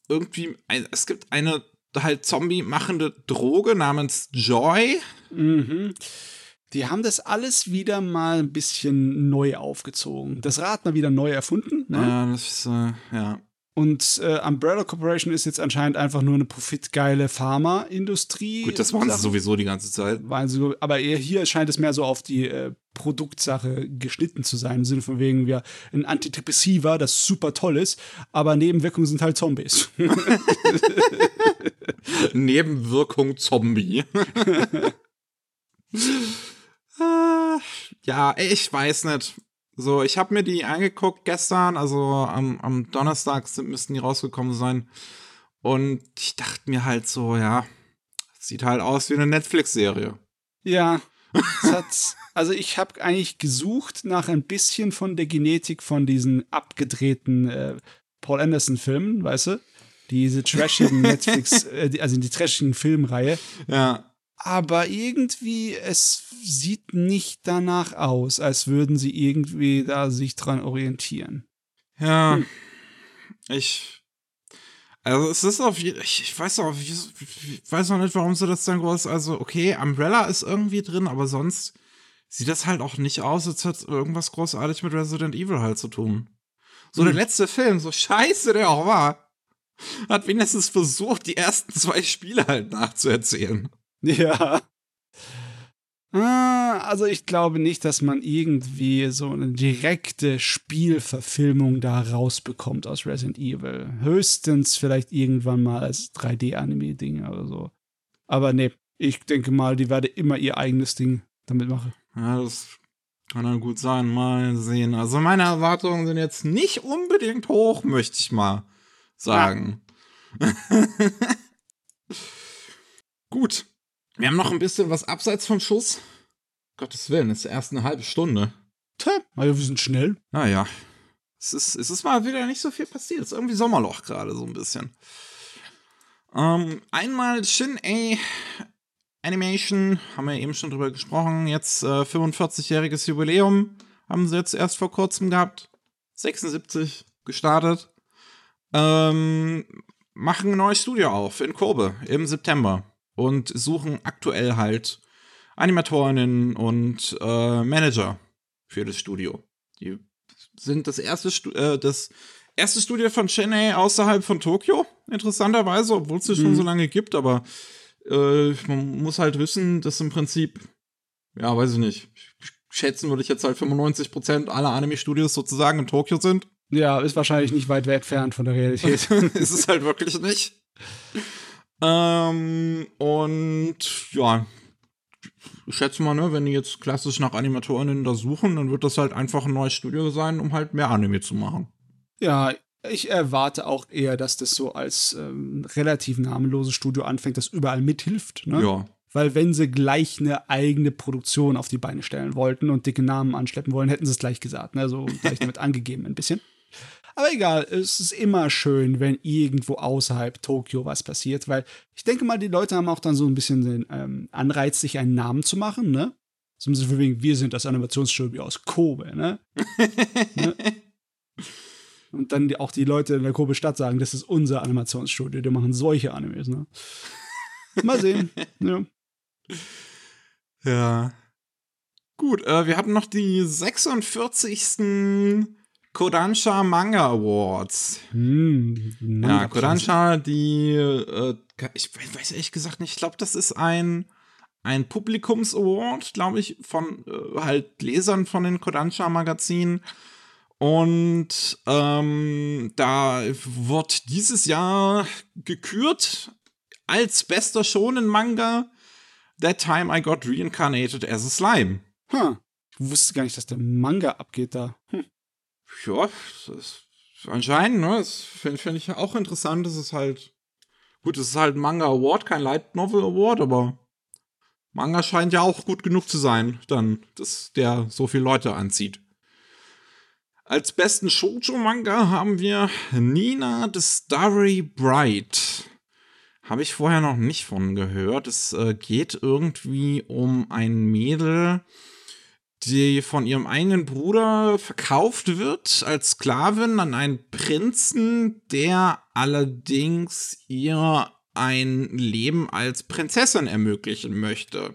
irgendwie, es gibt eine halt Zombie machende Droge namens Joy. Mhm. Die haben das alles wieder mal ein bisschen neu aufgezogen. Das Rad mal wieder neu erfunden. Ne? Ja, das ist, äh, ja. Und äh, Umbrella Corporation ist jetzt anscheinend einfach nur eine profitgeile Pharmaindustrie. Gut, das waren sie sowieso die ganze Zeit. Sie, aber eher hier scheint es mehr so auf die äh, Produktsache geschnitten zu sein. Im Sinne von wegen, wir ein Antidepressiva, das super toll ist, aber Nebenwirkungen sind halt Zombies. Nebenwirkung Zombie. Ah, ja, ich weiß nicht. So, ich habe mir die angeguckt gestern, also am, am Donnerstag müssten die rausgekommen sein. Und ich dachte mir halt so, ja, sieht halt aus wie eine Netflix-Serie. Ja. Also ich habe eigentlich gesucht nach ein bisschen von der Genetik von diesen abgedrehten äh, Paul Anderson-Filmen, weißt du? Diese trashigen Netflix, äh, also die trashigen Filmreihe. Ja aber irgendwie, es sieht nicht danach aus, als würden sie irgendwie da sich dran orientieren. Ja, hm. ich. Also es ist auf ich, ich weiß auch, ich, ich weiß noch nicht, warum sie das dann groß. Also, okay, Umbrella ist irgendwie drin, aber sonst sieht das halt auch nicht aus, als hätte irgendwas großartig mit Resident Evil halt zu tun. So hm. der letzte Film, so scheiße der auch war, hat wenigstens versucht, die ersten zwei Spiele halt nachzuerzählen. Ja. Ah, also ich glaube nicht, dass man irgendwie so eine direkte Spielverfilmung da rausbekommt aus Resident Evil. Höchstens vielleicht irgendwann mal als 3D-Anime-Ding oder so. Aber nee, ich denke mal, die werde immer ihr eigenes Ding damit machen. Ja, das kann dann gut sein. Mal sehen. Also meine Erwartungen sind jetzt nicht unbedingt hoch, möchte ich mal sagen. Ja. gut. Wir haben noch ein bisschen was abseits vom Schuss. Gottes Willen, ist erst eine halbe Stunde. Tja, also wir sind schnell. Naja. Es ist, es ist mal wieder nicht so viel passiert. Es ist irgendwie Sommerloch gerade so ein bisschen. Ähm, einmal Shin-A Animation, haben wir eben schon drüber gesprochen. Jetzt äh, 45-jähriges Jubiläum haben sie jetzt erst vor kurzem gehabt. 76 gestartet. Ähm, machen ein neues Studio auf in Kobe im September und suchen aktuell halt Animatorinnen und äh, Manager für das Studio. Die sind das erste, Stu äh, das erste Studio von Chennai außerhalb von Tokio, interessanterweise, obwohl es es mhm. schon so lange gibt, aber äh, man muss halt wissen, dass im Prinzip, ja, weiß ich nicht, ich schätzen würde ich jetzt halt 95% aller Anime-Studios sozusagen in Tokio sind. Ja, ist wahrscheinlich nicht weit entfernt von der Realität. ist es halt wirklich nicht. Ähm, und ja, ich schätze mal, ne, wenn die jetzt klassisch nach Animatorinnen da suchen, dann wird das halt einfach ein neues Studio sein, um halt mehr Anime zu machen. Ja, ich erwarte auch eher, dass das so als ähm, relativ namenloses Studio anfängt, das überall mithilft. Ne? Ja. Weil wenn sie gleich eine eigene Produktion auf die Beine stellen wollten und dicke Namen anschleppen wollen, hätten sie es gleich gesagt. Ne? So gleich damit angegeben ein bisschen. Aber egal, es ist immer schön, wenn irgendwo außerhalb Tokio was passiert, weil ich denke mal, die Leute haben auch dann so ein bisschen den ähm, Anreiz, sich einen Namen zu machen, ne? So ein bisschen wegen, wir sind das Animationsstudio aus Kobe, ne? ne? Und dann die, auch die Leute in der Kobe-Stadt sagen, das ist unser Animationsstudio, die machen solche Animes, ne? Mal sehen. ja. Ja. Gut, äh, wir hatten noch die 46. Kodansha Manga Awards. Hm, Manga Ja, Kodansha, die, äh, ich weiß ehrlich gesagt nicht, ich glaube, das ist ein, ein Publikums-Award, glaube ich, von äh, halt Lesern von den Kodansha-Magazinen. Und ähm, da wird dieses Jahr gekürt als bester Shonen-Manga That Time I Got Reincarnated as a Slime. Huh. Ich wusste gar nicht, dass der Manga abgeht da. Hm. Ja, das anscheinend, ne? Das finde find ich auch interessant. Das ist halt. Gut, es ist halt ein Manga Award, kein Light Novel Award, aber Manga scheint ja auch gut genug zu sein, dann, dass der so viele Leute anzieht. Als besten Shoujo-Manga haben wir Nina the Starry Bright. Habe ich vorher noch nicht von gehört. Es äh, geht irgendwie um ein Mädel, die von ihrem eigenen Bruder verkauft wird als Sklavin an einen Prinzen, der allerdings ihr ein Leben als Prinzessin ermöglichen möchte.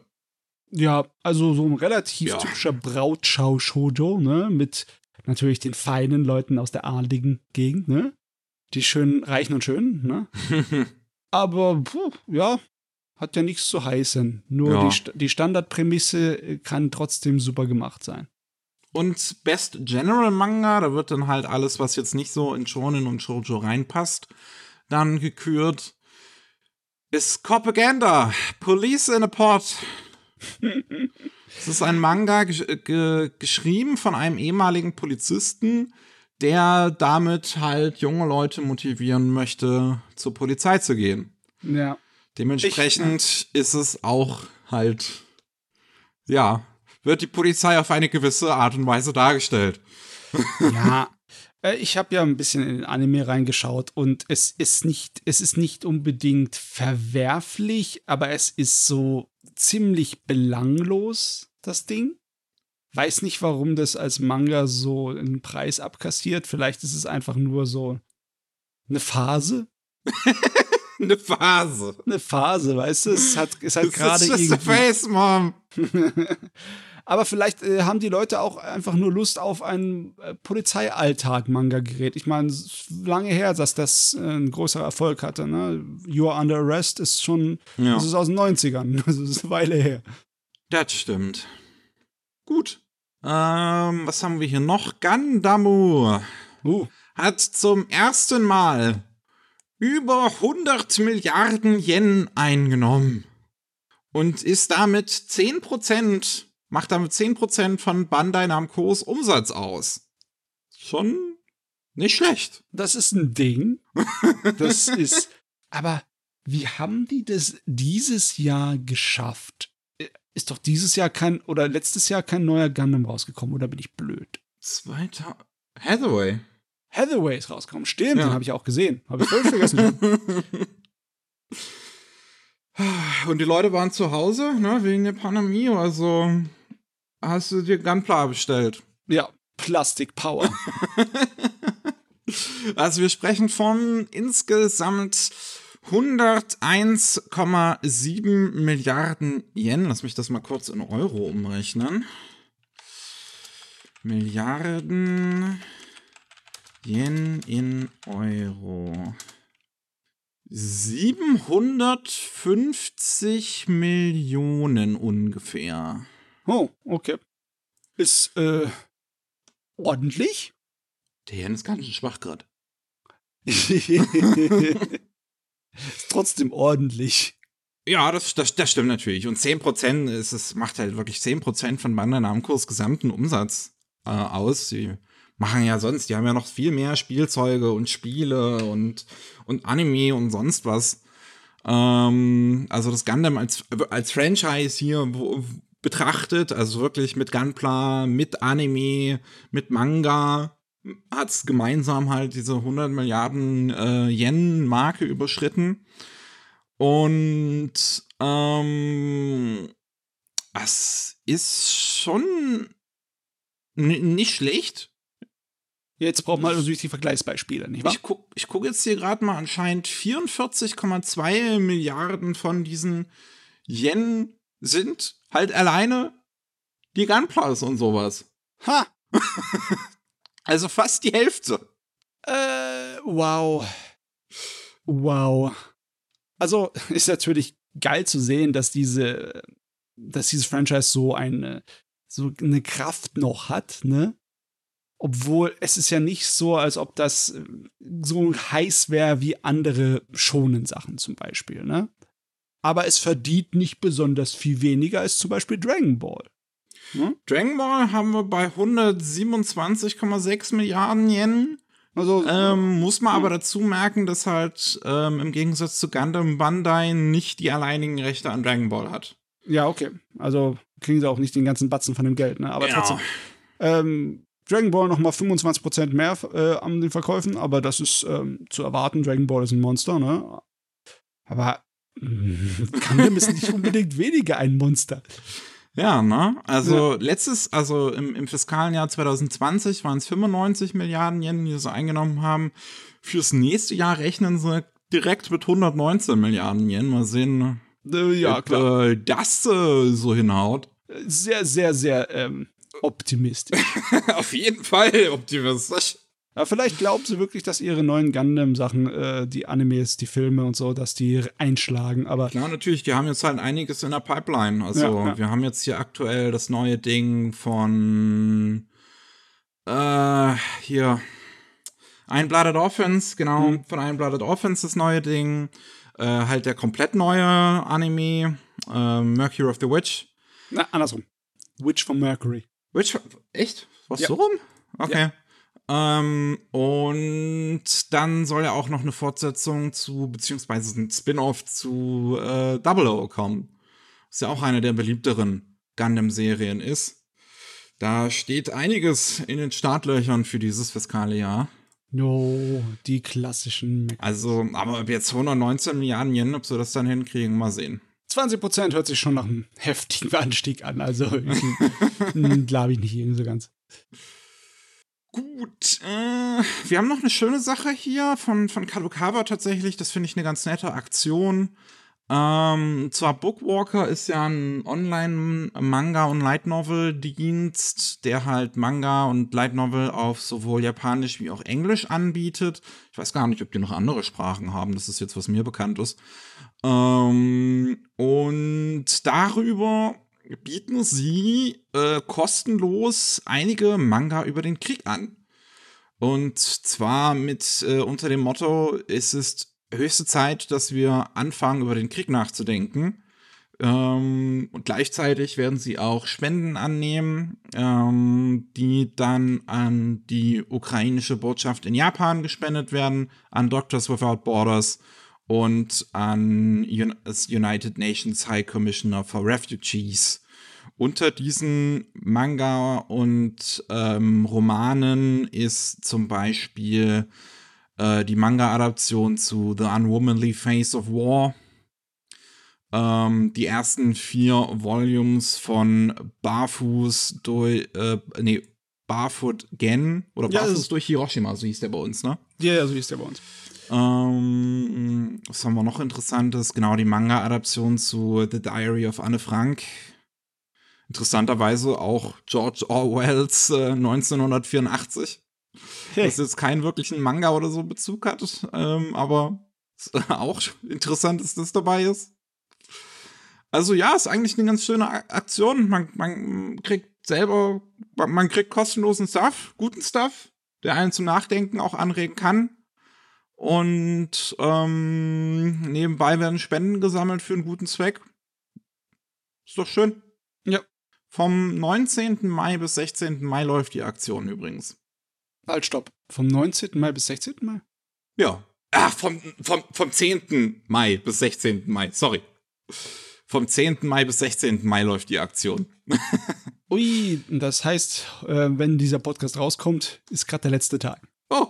Ja, also so ein relativ Ja. typischer Brautschau-Shoujo, ne? Mit natürlich den feinen Leuten aus der adligen Gegend, ne? Die schönen Reichen und Schönen, ne? Aber, puh, ja, hat ja nichts zu heißen. Nur Ja. die, die Standardprämisse äh, kann trotzdem super gemacht sein. Und Best General Manga, da wird dann halt alles, was jetzt nicht so in Shonen und Shoujo reinpasst, dann gekürt. Ist Propaganda, Police in a Pot. Es ist ein Manga gesch ge geschrieben von einem ehemaligen Polizisten, der damit halt junge Leute motivieren möchte, zur Polizei zu gehen. Ja. Dementsprechend ist es auch halt, ja, wird die Polizei auf eine gewisse Art und Weise dargestellt. Ja. Äh, Ich habe ja ein bisschen in den Anime reingeschaut und es ist nicht, es ist nicht unbedingt verwerflich, aber es ist so ziemlich belanglos, das Ding. Weiß nicht, warum das als Manga so einen Preis abkassiert. Vielleicht ist es einfach nur so eine Phase. Eine Phase. Eine Phase, weißt du? Es hat, es hat gerade just a irgendwie. face, Mom. Aber vielleicht äh, haben die Leute auch einfach nur Lust auf ein äh, Polizeialltag-Manga-Gerät. Ich meine, es ist lange her, dass das äh, ein größerer Erfolg hatte. Ne? You are under arrest ist schon, Ja. das ist aus den 90ern. Das ist eine Weile her. Das stimmt. Gut. Ähm, was haben wir hier noch? Gandamu Uh, hat zum ersten Mal über 100 Milliarden Yen eingenommen und ist damit 10%, macht damit 10% von Bandai Namco's Umsatz aus. Schon nicht schlecht. das ist ein Ding. Das ist. Aber wie haben die das dieses Jahr geschafft? Ist doch dieses Jahr kein, oder letztes Jahr kein neuer Gundam rausgekommen, oder bin ich blöd? Zweiter Hathaway. Hathaway ist rausgekommen. Stimmt, Ja. den habe ich auch gesehen. Habe ich völlig vergessen. Und die Leute waren zu Hause, ne, wegen der Pandemie, also hast du dir Gunpla bestellt. ja, Plastic Power. Also wir sprechen von insgesamt 101,7 Milliarden Yen. Lass mich das mal kurz in Euro umrechnen. Milliarden Yen in Euro. 750 Millionen ungefähr. Oh, okay. ist äh, ordentlich. Der Yen ist ganz schön schwach gerade. ist trotzdem ordentlich. Ja, das, das, das stimmt natürlich. Und 10% ist es, macht halt wirklich 10% von Bandai Namcos gesamten Umsatz äh, aus. Sie machen ja sonst, die haben ja noch viel mehr Spielzeuge und Spiele und, und Anime und sonst was. Ähm, also das Gundam als, als Franchise hier wo, betrachtet, also wirklich mit Gunpla, mit Anime, mit Manga, hat es gemeinsam halt diese 100 Milliarden äh, Yen-Marke überschritten. Und ähm, es ist schon nicht schlecht. Jetzt braucht man natürlich die Vergleichsbeispiele, nicht wahr? Ich gucke ich guck jetzt hier gerade mal anscheinend 44,2 Milliarden von diesen Yen sind halt alleine die Gunplas und sowas. Ha! also fast die Hälfte. Äh, wow. Wow. Also ist natürlich geil zu sehen, dass diese, dass dieses Franchise so eine, so eine Kraft noch hat, ne? Obwohl es ist ja nicht so, als ob das äh, so heiß wäre wie andere schonen Sachen zum Beispiel, ne? Aber es verdient nicht besonders viel weniger als zum Beispiel Dragon Ball. Hm? Dragon Ball haben wir bei 127,6 Milliarden Yen. Also, ähm, muss man hm. aber dazu merken, dass halt ähm, im Gegensatz zu Gundam Bandai nicht die alleinigen Rechte an Dragon Ball hat. Ja, okay. Also kriegen sie auch nicht den ganzen Batzen von dem Geld, ne? Aber genau. trotzdem. Ähm, Dragon Ball nochmal 25% mehr äh, an den Verkäufen, aber das ist ähm, zu erwarten. Dragon Ball ist ein Monster, ne? Aber Gundam ist nicht unbedingt weniger ein Monster. Ja, ne? Also ja. letztes, also im, im fiskalen Jahr 2020 waren es 95 Milliarden Yen, die sie eingenommen haben. Fürs nächste Jahr rechnen sie direkt mit 119 Milliarden Yen. Mal sehen, äh, ja, ob klar. Äh, das äh, so hinhaut. Sehr, sehr, sehr ähm, optimistisch. Auf jeden Fall optimistisch. Aber vielleicht glauben sie wirklich, dass ihre neuen Gundam-Sachen, äh, die Animes, die Filme und so, dass die einschlagen. Aber klar, natürlich, die haben jetzt halt einiges in der Pipeline. Also ja, ja. wir haben jetzt hier aktuell das neue Ding von äh, hier Einbladet Orphans, genau, mhm. von Einbladet Orphans das neue Ding. Äh, halt der komplett neue Anime, äh, Mercury of the Witch. Na, andersrum. Witch von Mercury. Witch, echt? Was ja. so rum? Okay. Ähm, und dann soll ja auch noch eine Fortsetzung zu, beziehungsweise ein Spin-off zu äh, Double O kommen. Was ja auch eine der beliebteren Gundam-Serien ist. Da steht einiges in den Startlöchern für dieses fiskale Jahr. No, die klassischen. Also, aber ob jetzt 119 Milliarden Yen, ob sie das dann hinkriegen, mal sehen. 20 Prozent hört sich schon nach einem heftigen Anstieg an. Also, glaube ich nicht irgendwie so ganz. Gut, äh, wir haben noch eine schöne Sache hier von, von Kadokawa tatsächlich. Das finde ich eine ganz nette Aktion. Ähm, zwar Bookwalker ist ja ein Online-Manga- und Light Novel-Dienst, der halt Manga und Light Novel auf sowohl Japanisch wie auch Englisch anbietet. Ich weiß gar nicht, ob die noch andere Sprachen haben. Das ist jetzt, was mir bekannt ist. Ähm, und darüber bieten sie äh, kostenlos einige Manga über den Krieg an. Und zwar mit äh, unter dem Motto, es ist höchste Zeit, dass wir anfangen, über den Krieg nachzudenken. Ähm, und gleichzeitig werden sie auch Spenden annehmen, ähm, die dann an die ukrainische Botschaft in Japan gespendet werden, an Doctors Without Borders und an das United Nations High Commissioner for Refugees. Unter diesen Manga und ähm, Romanen ist zum Beispiel äh, die Manga-Adaption zu The Unwomanly Face of War. Ähm, die ersten vier Volumes von Barfuß durch, äh, nee, Barfoot Gen oder Barfuß ja, durch Hiroshima, so hieß der bei uns, ne? Ja, ja, so hieß der bei uns. Ähm, was haben wir noch Interessantes? Genau, die Manga-Adaption zu The Diary of Anne Frank. Interessanterweise auch George Orwells äh, 1984. Hey. Das jetzt keinen wirklichen Manga oder so Bezug hat, ähm, aber auch interessant, dass das dabei ist. Also ja, ist eigentlich eine ganz schöne Aktion. Man, man kriegt selber, man kriegt kostenlosen Stuff, guten Stuff, der einen zum Nachdenken auch anregen kann. Und ähm, nebenbei werden Spenden gesammelt für einen guten Zweck. Ist doch schön. Ja. Vom 19. Mai bis 16. Mai läuft die Aktion übrigens. Halt, stopp. Vom 19. Mai bis 16. Mai? Ja. Ach, vom, vom, vom 10. Mai bis 16. Mai. Sorry. Vom 10. Mai bis 16. Mai läuft die Aktion. Ui, das heißt, äh, wenn dieser Podcast rauskommt, ist gerade der letzte Tag. Oh,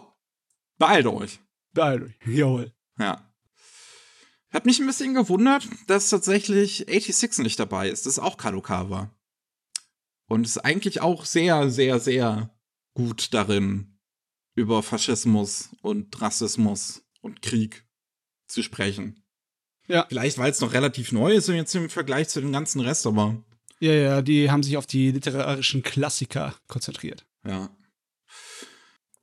beeilt euch. Euch, jawohl. Ja. Hat mich ein bisschen gewundert, dass tatsächlich 86 nicht dabei ist. Das ist auch Kadokawa. Und ist eigentlich auch sehr, sehr, sehr gut darin, über Faschismus und Rassismus und Krieg zu sprechen. Ja. Vielleicht, weil es noch relativ neu ist und jetzt im Vergleich zu dem ganzen Rest, aber. Ja, ja, die haben sich auf die literarischen Klassiker konzentriert. Ja.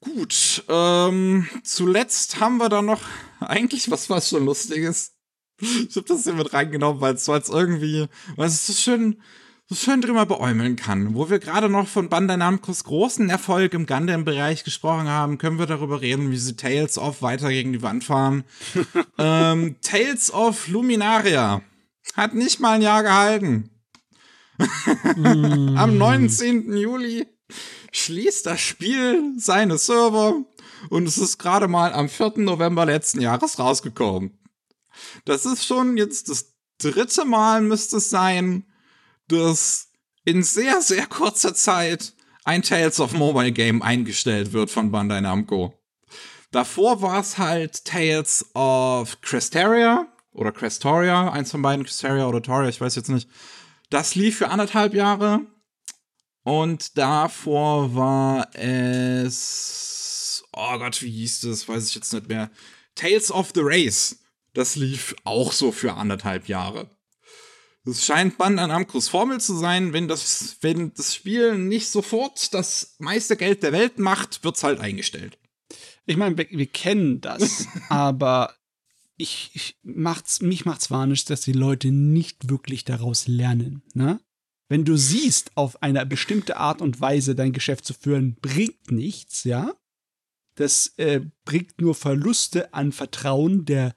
Gut, ähm, zuletzt haben wir da noch eigentlich was, was schon Lustiges. Ich hab das hier mit reingenommen, weil es irgendwie, weil es so schön, so schön drüber beäumeln kann. Wo wir gerade noch von Bandai Namcos großen Erfolg im Gundam-Bereich gesprochen haben, können wir darüber reden, wie sie Tales of weiter gegen die Wand fahren. ähm, Tales of Luminaria hat nicht mal ein Jahr gehalten. Am 19. Juli schließt das Spiel seine Server und es ist gerade mal am 4. November letzten Jahres rausgekommen. Das ist schon jetzt das dritte Mal müsste es sein, dass in sehr, sehr kurzer Zeit ein Tales of Mobile Game eingestellt wird von Bandai Namco. Davor war es halt Tales of Cresteria oder Crestoria, eins von beiden, Cresteria oder Toria, ich weiß jetzt nicht. Das lief für anderthalb Jahre. Und davor war es. Oh Gott, wie hieß das? Weiß ich jetzt nicht mehr. Tales of the Race. Das lief auch so für anderthalb Jahre. Es scheint Bandai Namcos Formel zu sein, wenn das, wenn das Spiel nicht sofort das meiste Geld der Welt macht, wird's halt eingestellt. Ich meine, wir, wir kennen das, aber ich, ich macht's, mich macht's wahrlich, dass die Leute nicht wirklich daraus lernen. Ne? Wenn du siehst, auf eine bestimmte Art und Weise dein Geschäft zu führen, bringt nichts, ja. Das äh, bringt nur Verluste an Vertrauen der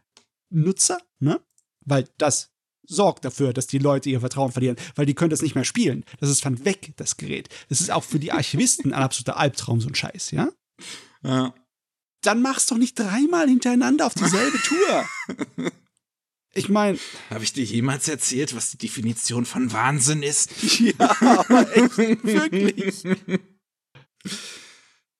Nutzer, ne? Weil das sorgt dafür, dass die Leute ihr Vertrauen verlieren, weil die können das nicht mehr spielen. Das ist von weg, das Gerät. Das ist auch für die Archivisten ein absoluter Albtraum, so ein Scheiß, ja? Ja. Dann mach's doch nicht dreimal hintereinander auf dieselbe Tour. Ich meine. Habe ich dir jemals erzählt, was die Definition von Wahnsinn ist? Ja, aber echt, wirklich.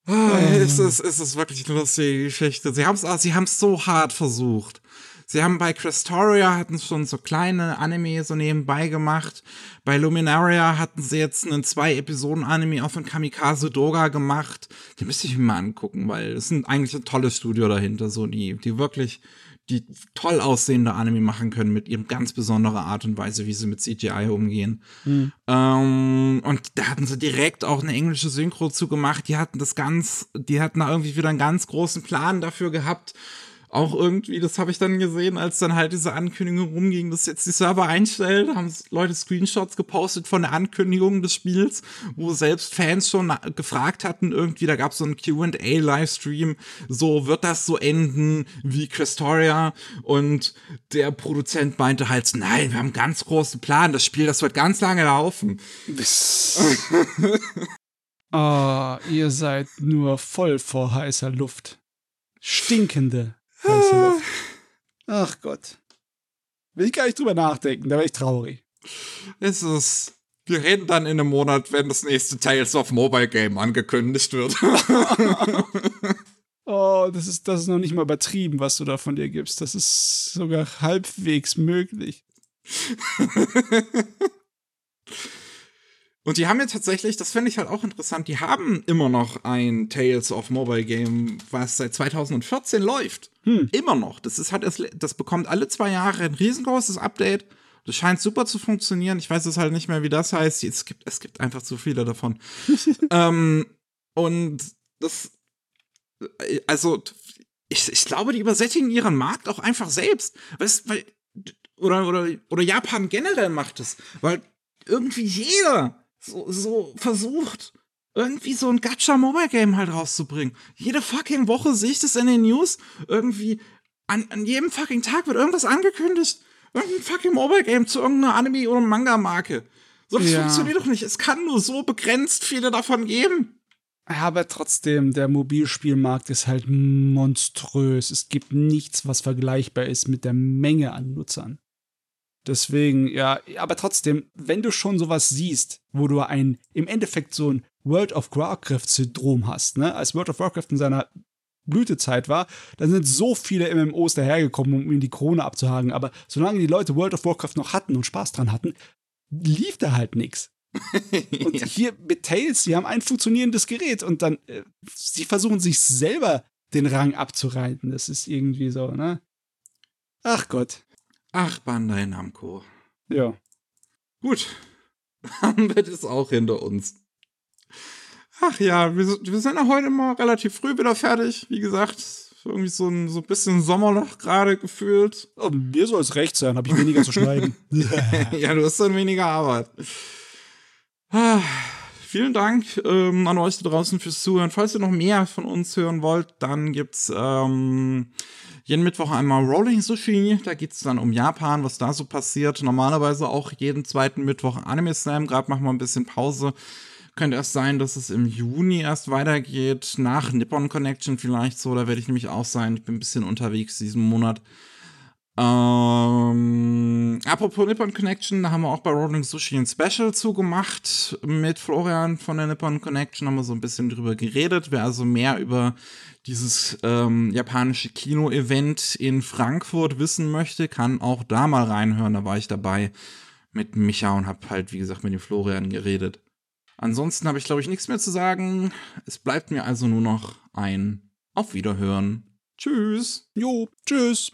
Oh, es, ist, es ist wirklich eine lustige Geschichte. Sie haben es sie haben's so hart versucht. Sie haben bei Crestoria hatten schon so kleine Anime so nebenbei gemacht. Bei Luminaria hatten sie jetzt einen zwei Episoden Anime auch von Kamikaze Doga gemacht. Die müsste ich mir mal angucken, weil es sind eigentlich ein tolles Studio dahinter, so die, die wirklich die toll aussehende Anime machen können mit ihrem ganz besondere Art und Weise, wie sie mit CGI umgehen. Mhm. Ähm, und da hatten sie direkt auch eine englische Synchro zugemacht. Die hatten das ganz, die hatten da irgendwie wieder einen ganz großen Plan dafür gehabt. Auch irgendwie, das habe ich dann gesehen, als dann halt diese Ankündigung rumging, dass jetzt die Server einstellt, haben Leute Screenshots gepostet von der Ankündigung des Spiels, wo selbst Fans schon gefragt hatten, irgendwie, da gab es so einen QA-Livestream, so wird das so enden wie Crestoria und der Produzent meinte halt, nein, wir haben einen ganz großen Plan, das Spiel, das wird ganz lange laufen. oh, ihr seid nur voll vor heißer Luft. Stinkende. Ach Gott. Will ich gar nicht drüber nachdenken, da wäre ich traurig. Es ist. Wir reden dann in einem Monat, wenn das nächste Tales of Mobile Game angekündigt wird. oh, das ist, das ist noch nicht mal übertrieben, was du da von dir gibst. Das ist sogar halbwegs möglich. Und die haben ja tatsächlich, das finde ich halt auch interessant, die haben immer noch ein Tales of Mobile Game, was seit 2014 läuft. Hm. Immer noch. Das ist halt, das bekommt alle zwei Jahre ein riesengroßes Update. Das scheint super zu funktionieren. Ich weiß es halt nicht mehr, wie das heißt. Es gibt, es gibt einfach zu viele davon. ähm, und das, also, ich, ich glaube, die übersättigen ihren Markt auch einfach selbst. Weißt, weil oder, oder, oder Japan generell macht es, weil irgendwie jeder so, so versucht, irgendwie so ein Gacha-Mobile-Game halt rauszubringen. Jede fucking Woche sehe ich das in den News. Irgendwie an, an jedem fucking Tag wird irgendwas angekündigt. Irgendein fucking Mobile-Game zu irgendeiner Anime- oder Manga-Marke. So, das Ja. funktioniert doch nicht. Es kann nur so begrenzt viele davon geben. Aber trotzdem, der Mobilspielmarkt ist halt monströs. Es gibt nichts, was vergleichbar ist mit der Menge an Nutzern. Deswegen, ja, aber trotzdem, wenn du schon sowas siehst, wo du ein, im Endeffekt so ein World of Warcraft-Syndrom hast, ne, als World of Warcraft in seiner Blütezeit war, dann sind so viele MMOs dahergekommen, um ihm die Krone abzuhaken. Aber solange die Leute World of Warcraft noch hatten und Spaß dran hatten, lief da halt nichts. Und hier mit Tails, sie haben ein funktionierendes Gerät und dann, äh, sie versuchen sich selber den Rang abzureiten. Das ist irgendwie so, ne? Ach Gott. Ach, Bandai Namco. Ja. Gut. Haben wir das auch hinter uns. Ach ja, wir, sind- wir sind ja heute mal relativ früh wieder fertig. Wie gesagt, irgendwie so ein, so ein bisschen Sommerloch gerade gefühlt. Oh, mir soll es recht sein, habe ich weniger zu schneiden. ja, du hast dann weniger Arbeit. Ah, vielen Dank ähm, an euch da draußen fürs Zuhören. Falls ihr noch mehr von uns hören wollt, dann gibt's ähm, jeden Mittwoch einmal Rolling Sushi. Da geht's dann um Japan, was da so passiert. Normalerweise auch jeden zweiten Mittwoch Anime Slam. Gerade machen wir ein bisschen Pause. Könnte erst sein, dass es im Juni erst weitergeht. Nach Nippon Connection vielleicht so. Da werde ich nämlich auch sein. Ich bin ein bisschen unterwegs diesen Monat. Ähm, apropos Nippon Connection, da haben wir auch bei Rolling Sushi ein Special zugemacht mit Florian von der Nippon Connection, haben wir so ein bisschen drüber geredet. Wer also mehr über dieses ähm, japanische Kino-Event in Frankfurt wissen möchte, kann auch da mal reinhören. Da war ich dabei mit Micha und hab halt, wie gesagt, mit dem Florian geredet. Ansonsten habe ich, glaube ich, nichts mehr zu sagen. Es bleibt mir also nur noch ein Auf Wiederhören. Tschüss. jo, tschüss.